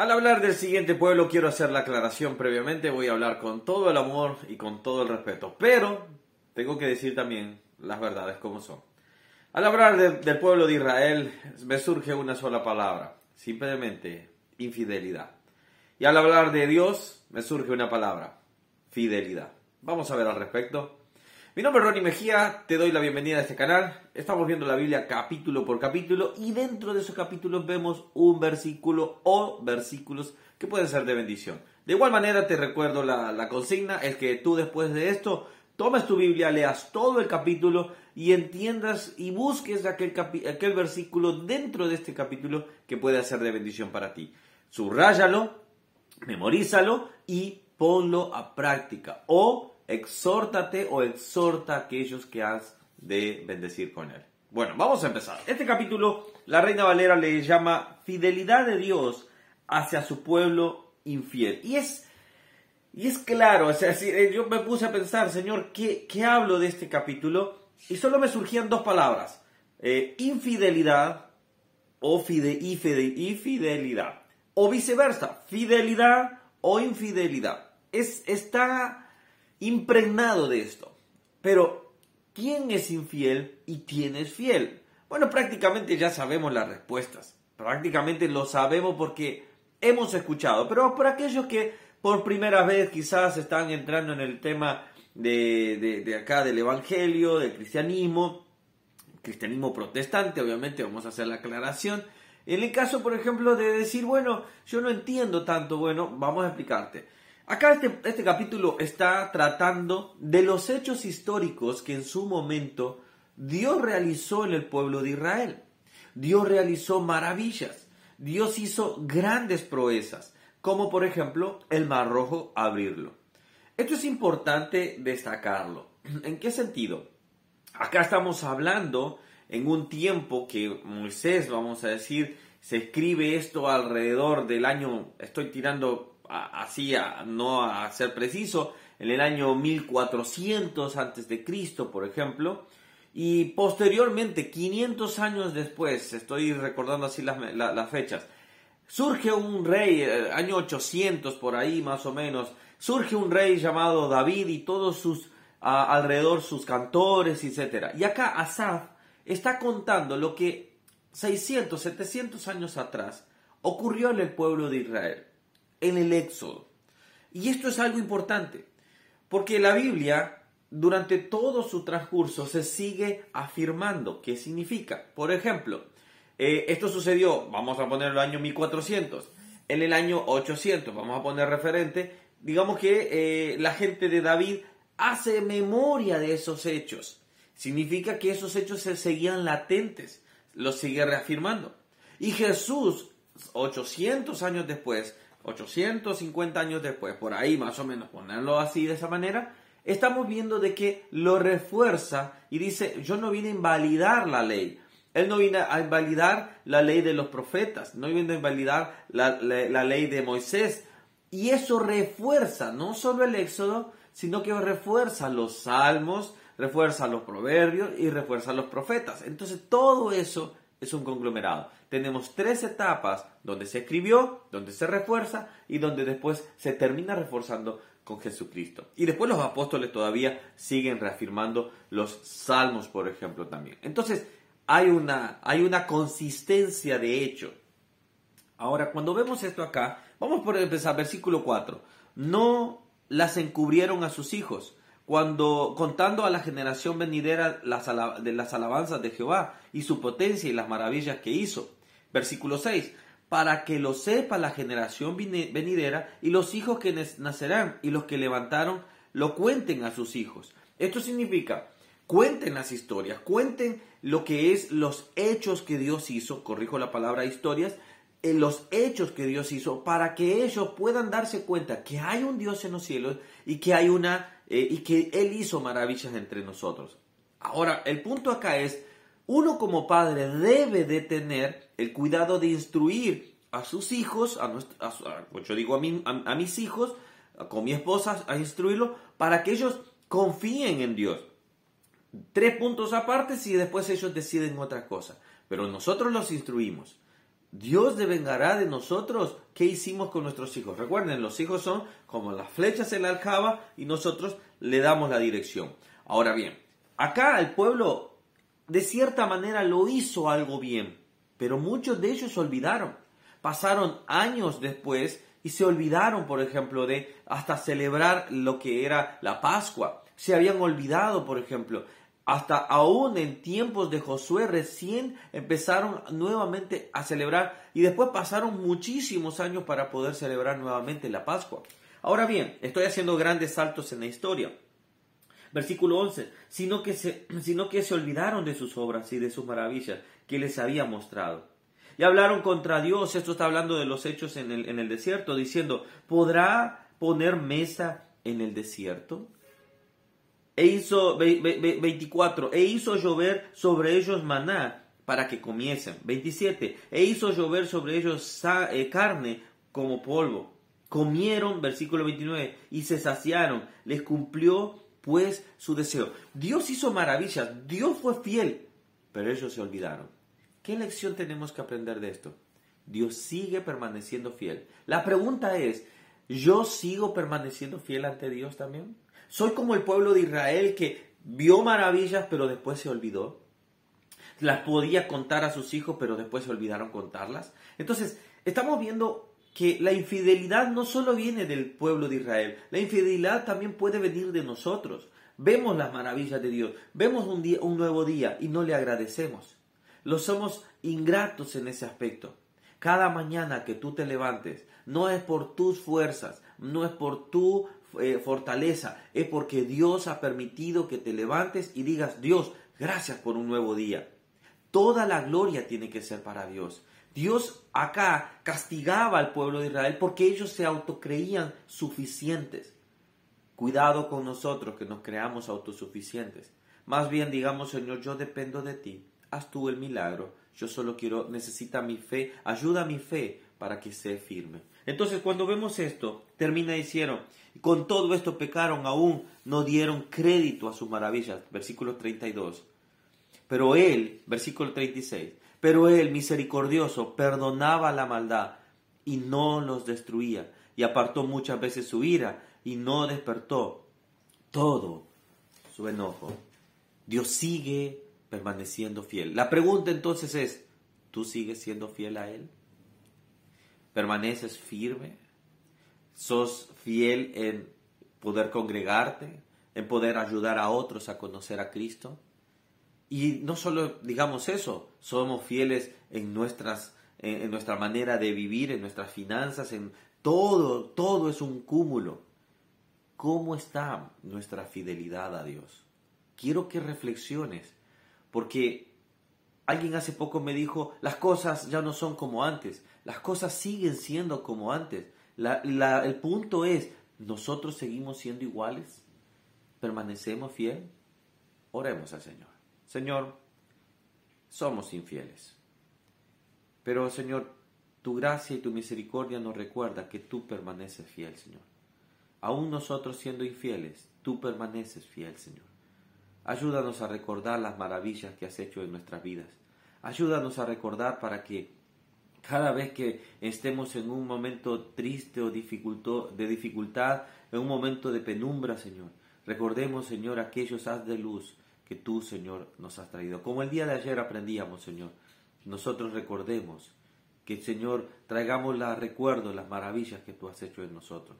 Al hablar del siguiente pueblo quiero hacer la aclaración previamente, voy a hablar con todo el amor y con todo el respeto, pero tengo que decir también las verdades como son. Al hablar del pueblo de Israel me surge una sola palabra, simplemente infidelidad. Y al hablar de Dios me surge una palabra, fidelidad. Vamos a ver al respecto. Mi nombre es Ronnie Mejía, te doy la bienvenida a este canal. Estamos viendo la Biblia capítulo por capítulo y dentro de esos capítulos vemos un versículo o versículos que pueden ser de bendición. De igual manera te recuerdo la, consigna, es que tú después de esto tomes tu Biblia, leas todo el capítulo y entiendas y busques aquel, aquel versículo dentro de este capítulo que puede ser de bendición para ti. Subráyalo, memorízalo y ponlo a práctica o exhórtate o exhorta a aquellos que has de bendecir con él. Bueno, vamos a empezar. Este capítulo, la Reina Valera le llama fidelidad de Dios hacia su pueblo infiel. Y es, y es claro, eh, yo me puse a pensar, Señor, ¿qué, qué hablo de este capítulo? Y solo me surgían dos palabras, eh, infidelidad o fide, y fidelidad. O viceversa, fidelidad o infidelidad. Es, está impregnado de esto. Pero, ¿quién es infiel y quién es fiel? Bueno, prácticamente ya sabemos las respuestas. Prácticamente lo sabemos porque hemos escuchado. Pero por aquellos que por primera vez quizás están entrando en el tema de, de, acá del Evangelio, del cristianismo, cristianismo protestante, obviamente vamos a hacer la aclaración. En el caso, por ejemplo, de decir, bueno, yo no entiendo tanto, bueno, vamos a explicarte. Acá este, este, capítulo está tratando de los hechos históricos que en su momento Dios realizó en el pueblo de Israel. Dios realizó maravillas. Dios hizo grandes proezas, como por ejemplo el Mar Rojo abrirlo. Esto es importante destacarlo. ¿En qué sentido? Acá estamos hablando en un tiempo que Moisés, vamos a decir, se escribe esto alrededor del año, estoy tirando así, no a ser preciso, en el año 1400 antes de Cristo, por ejemplo, y posteriormente, 500 años después, estoy recordando así las, fechas, surge un rey, eh, año 800 por ahí más o menos, surge un rey llamado David y todos sus alrededor sus cantores, etc. Y acá Asaf está contando lo que 600, 700 años atrás ocurrió en el pueblo de Israel en el Éxodo. Y esto es algo importante, porque la Biblia durante todo su transcurso se sigue afirmando qué significa. Por ejemplo, eh, esto sucedió, vamos a poner el año 1400, en el año 800, vamos a poner referente, digamos que eh, la gente de David hace memoria de esos hechos. Significa que esos hechos se seguían latentes, los sigue reafirmando. Y Jesús, 800 años después, 850 años después, por ahí más o menos, ponerlo así de esa manera, estamos viendo de que lo refuerza y dice, yo no vine a invalidar la ley. Él no viene a invalidar la ley de los profetas, no viene a invalidar la, la ley de Moisés. Y eso refuerza no solo el Éxodo, sino que refuerza los salmos, refuerza los proverbios y refuerza los profetas. Entonces todo eso es un conglomerado. Tenemos tres etapas donde se escribió, donde se refuerza y donde después se termina reforzando con Jesucristo. Y después los apóstoles todavía siguen reafirmando los salmos, por ejemplo, también. Entonces, hay una, hay una consistencia de hecho. Ahora, cuando vemos esto acá, vamos por empezar, versículo 4. No las encubrieron a sus hijos, cuando contando a la generación venidera las de las alabanzas de Jehová y su potencia y las maravillas que hizo. Versículo 6. Para que lo sepa la generación venidera y los hijos que nacerán y los que levantaron lo cuenten a sus hijos. Esto significa, cuenten las historias, cuenten lo que es los hechos que Dios hizo, corrijo la palabra historias, en los hechos que Dios hizo para que ellos puedan darse cuenta que hay un Dios en los cielos y que hay una eh, y que Él hizo maravillas entre nosotros. Ahora, el punto acá es, uno como padre debe de tener el cuidado de instruir a sus hijos, a, pues yo digo a, a, mis hijos, con mi esposa, a instruirlo para que ellos confíen en Dios. Tres puntos aparte si después ellos deciden otra cosa. Pero nosotros los instruimos. Dios devengará de nosotros qué hicimos con nuestros hijos. Recuerden, los hijos son como las flechas en la aljaba y nosotros le damos la dirección. Ahora bien, acá el pueblo de cierta manera lo hizo algo bien, pero muchos de ellos se olvidaron. Pasaron años después y se olvidaron, por ejemplo, de hasta celebrar lo que era la Pascua. Se habían olvidado, por ejemplo, hasta aún en tiempos de Josué recién empezaron nuevamente a celebrar y después pasaron muchísimos años para poder celebrar nuevamente la Pascua. Ahora bien, estoy haciendo grandes saltos en la historia. Versículo 11, sino que, se, sino que se olvidaron de sus obras y de sus maravillas que les había mostrado. Y hablaron contra Dios, esto está hablando de los hechos en el, en el desierto, diciendo, ¿podrá poner mesa en el desierto? e hizo 24, e hizo llover sobre ellos maná para que comiesen. 27, e hizo llover sobre ellos eh, carne como polvo. Comieron, versículo 29, y se saciaron, les cumplió pues su deseo. Dios hizo maravillas, Dios fue fiel, pero ellos se olvidaron. ¿Qué lección tenemos que aprender de esto? Dios sigue permaneciendo fiel. La pregunta es, ¿yo sigo permaneciendo fiel ante Dios también? Soy como el pueblo de Israel que vio maravillas pero después se olvidó. Las podía contar a sus hijos pero después se olvidaron contarlas. Entonces, estamos viendo que la infidelidad no solo viene del pueblo de Israel, la infidelidad también puede venir de nosotros. Vemos las maravillas de Dios, vemos un, día, un nuevo día y no le agradecemos. Lo somos ingratos en ese aspecto. Cada mañana que tú te levantes, no es por tus fuerzas, no es por tu eh, fortaleza, es porque Dios ha permitido que te levantes y digas, Dios, gracias por un nuevo día. Toda la gloria tiene que ser para Dios. Dios acá castigaba al pueblo de Israel porque ellos se autocreían suficientes. Cuidado con nosotros que nos creamos autosuficientes. Más bien digamos, Señor, yo dependo de ti. Haz tú el milagro. Yo solo quiero, necesita mi fe, ayuda mi fe para que sea firme. Entonces cuando vemos esto, termina diciendo, con todo esto pecaron aún, no dieron crédito a sus maravillas. Versículo 32. Pero él, versículo 36, pero él, misericordioso, perdonaba la maldad y no los destruía, y apartó muchas veces su ira y no despertó todo su enojo. Dios sigue permaneciendo fiel. La pregunta entonces es, ¿tú sigues siendo fiel a Él? ¿Permaneces firme? ¿Sos fiel en poder congregarte? ¿En poder ayudar a otros a conocer a Cristo? Y no solo digamos eso, somos fieles en, nuestras, en nuestra manera de vivir, en nuestras finanzas, en todo, todo es un cúmulo. ¿Cómo está nuestra fidelidad a Dios? Quiero que reflexiones, porque Alguien hace poco me dijo, las cosas ya no son como antes, las cosas siguen siendo como antes. el punto es, ¿nosotros seguimos siendo iguales? ¿Permanecemos fiel? Oremos al Señor. Señor, somos infieles. Pero Señor, tu gracia y tu misericordia nos recuerda que tú permaneces fiel, Señor. Aún nosotros siendo infieles, tú permaneces fiel, Señor. Ayúdanos a recordar las maravillas que has hecho en nuestras vidas. Ayúdanos a recordar para que cada vez que estemos en un momento triste o de dificultad, en un momento de penumbra, Señor, recordemos, Señor, aquellos haz de luz que tú, Señor, nos has traído. Como el día de ayer aprendíamos, Señor, nosotros recordemos que, Señor, traigamos la recuerdo, las maravillas que tú has hecho en nosotros.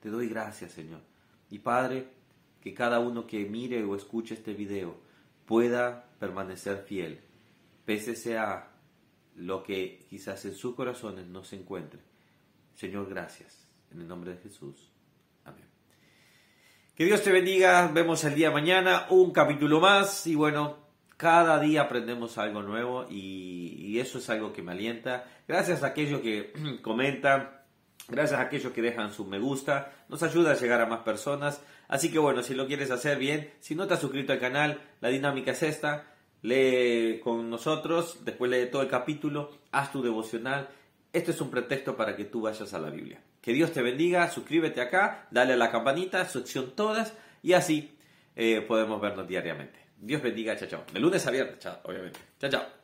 Te doy gracias, Señor. Y Padre, que cada uno que mire o escuche este video pueda permanecer fiel pese sea lo que quizás en sus corazones no se encuentre. Señor, gracias. En el nombre de Jesús. Que Dios te bendiga. Vemos el día mañana un capítulo más y bueno, cada día aprendemos algo nuevo y, y eso es algo que me alienta. Gracias a aquellos que comentan, gracias a aquellos que dejan su me gusta, nos ayuda a llegar a más personas. Así que bueno, si lo quieres hacer bien, si no te has suscrito al canal, la dinámica es esta lee con nosotros, después lee todo el capítulo, haz tu devocional. Esto es un pretexto para que tú vayas a la Biblia. Que Dios te bendiga, suscríbete acá, dale a la campanita, sección todas y así eh, podemos vernos diariamente. Dios bendiga, chao, chao. De lunes a viernes, chao, obviamente. Chao, chao.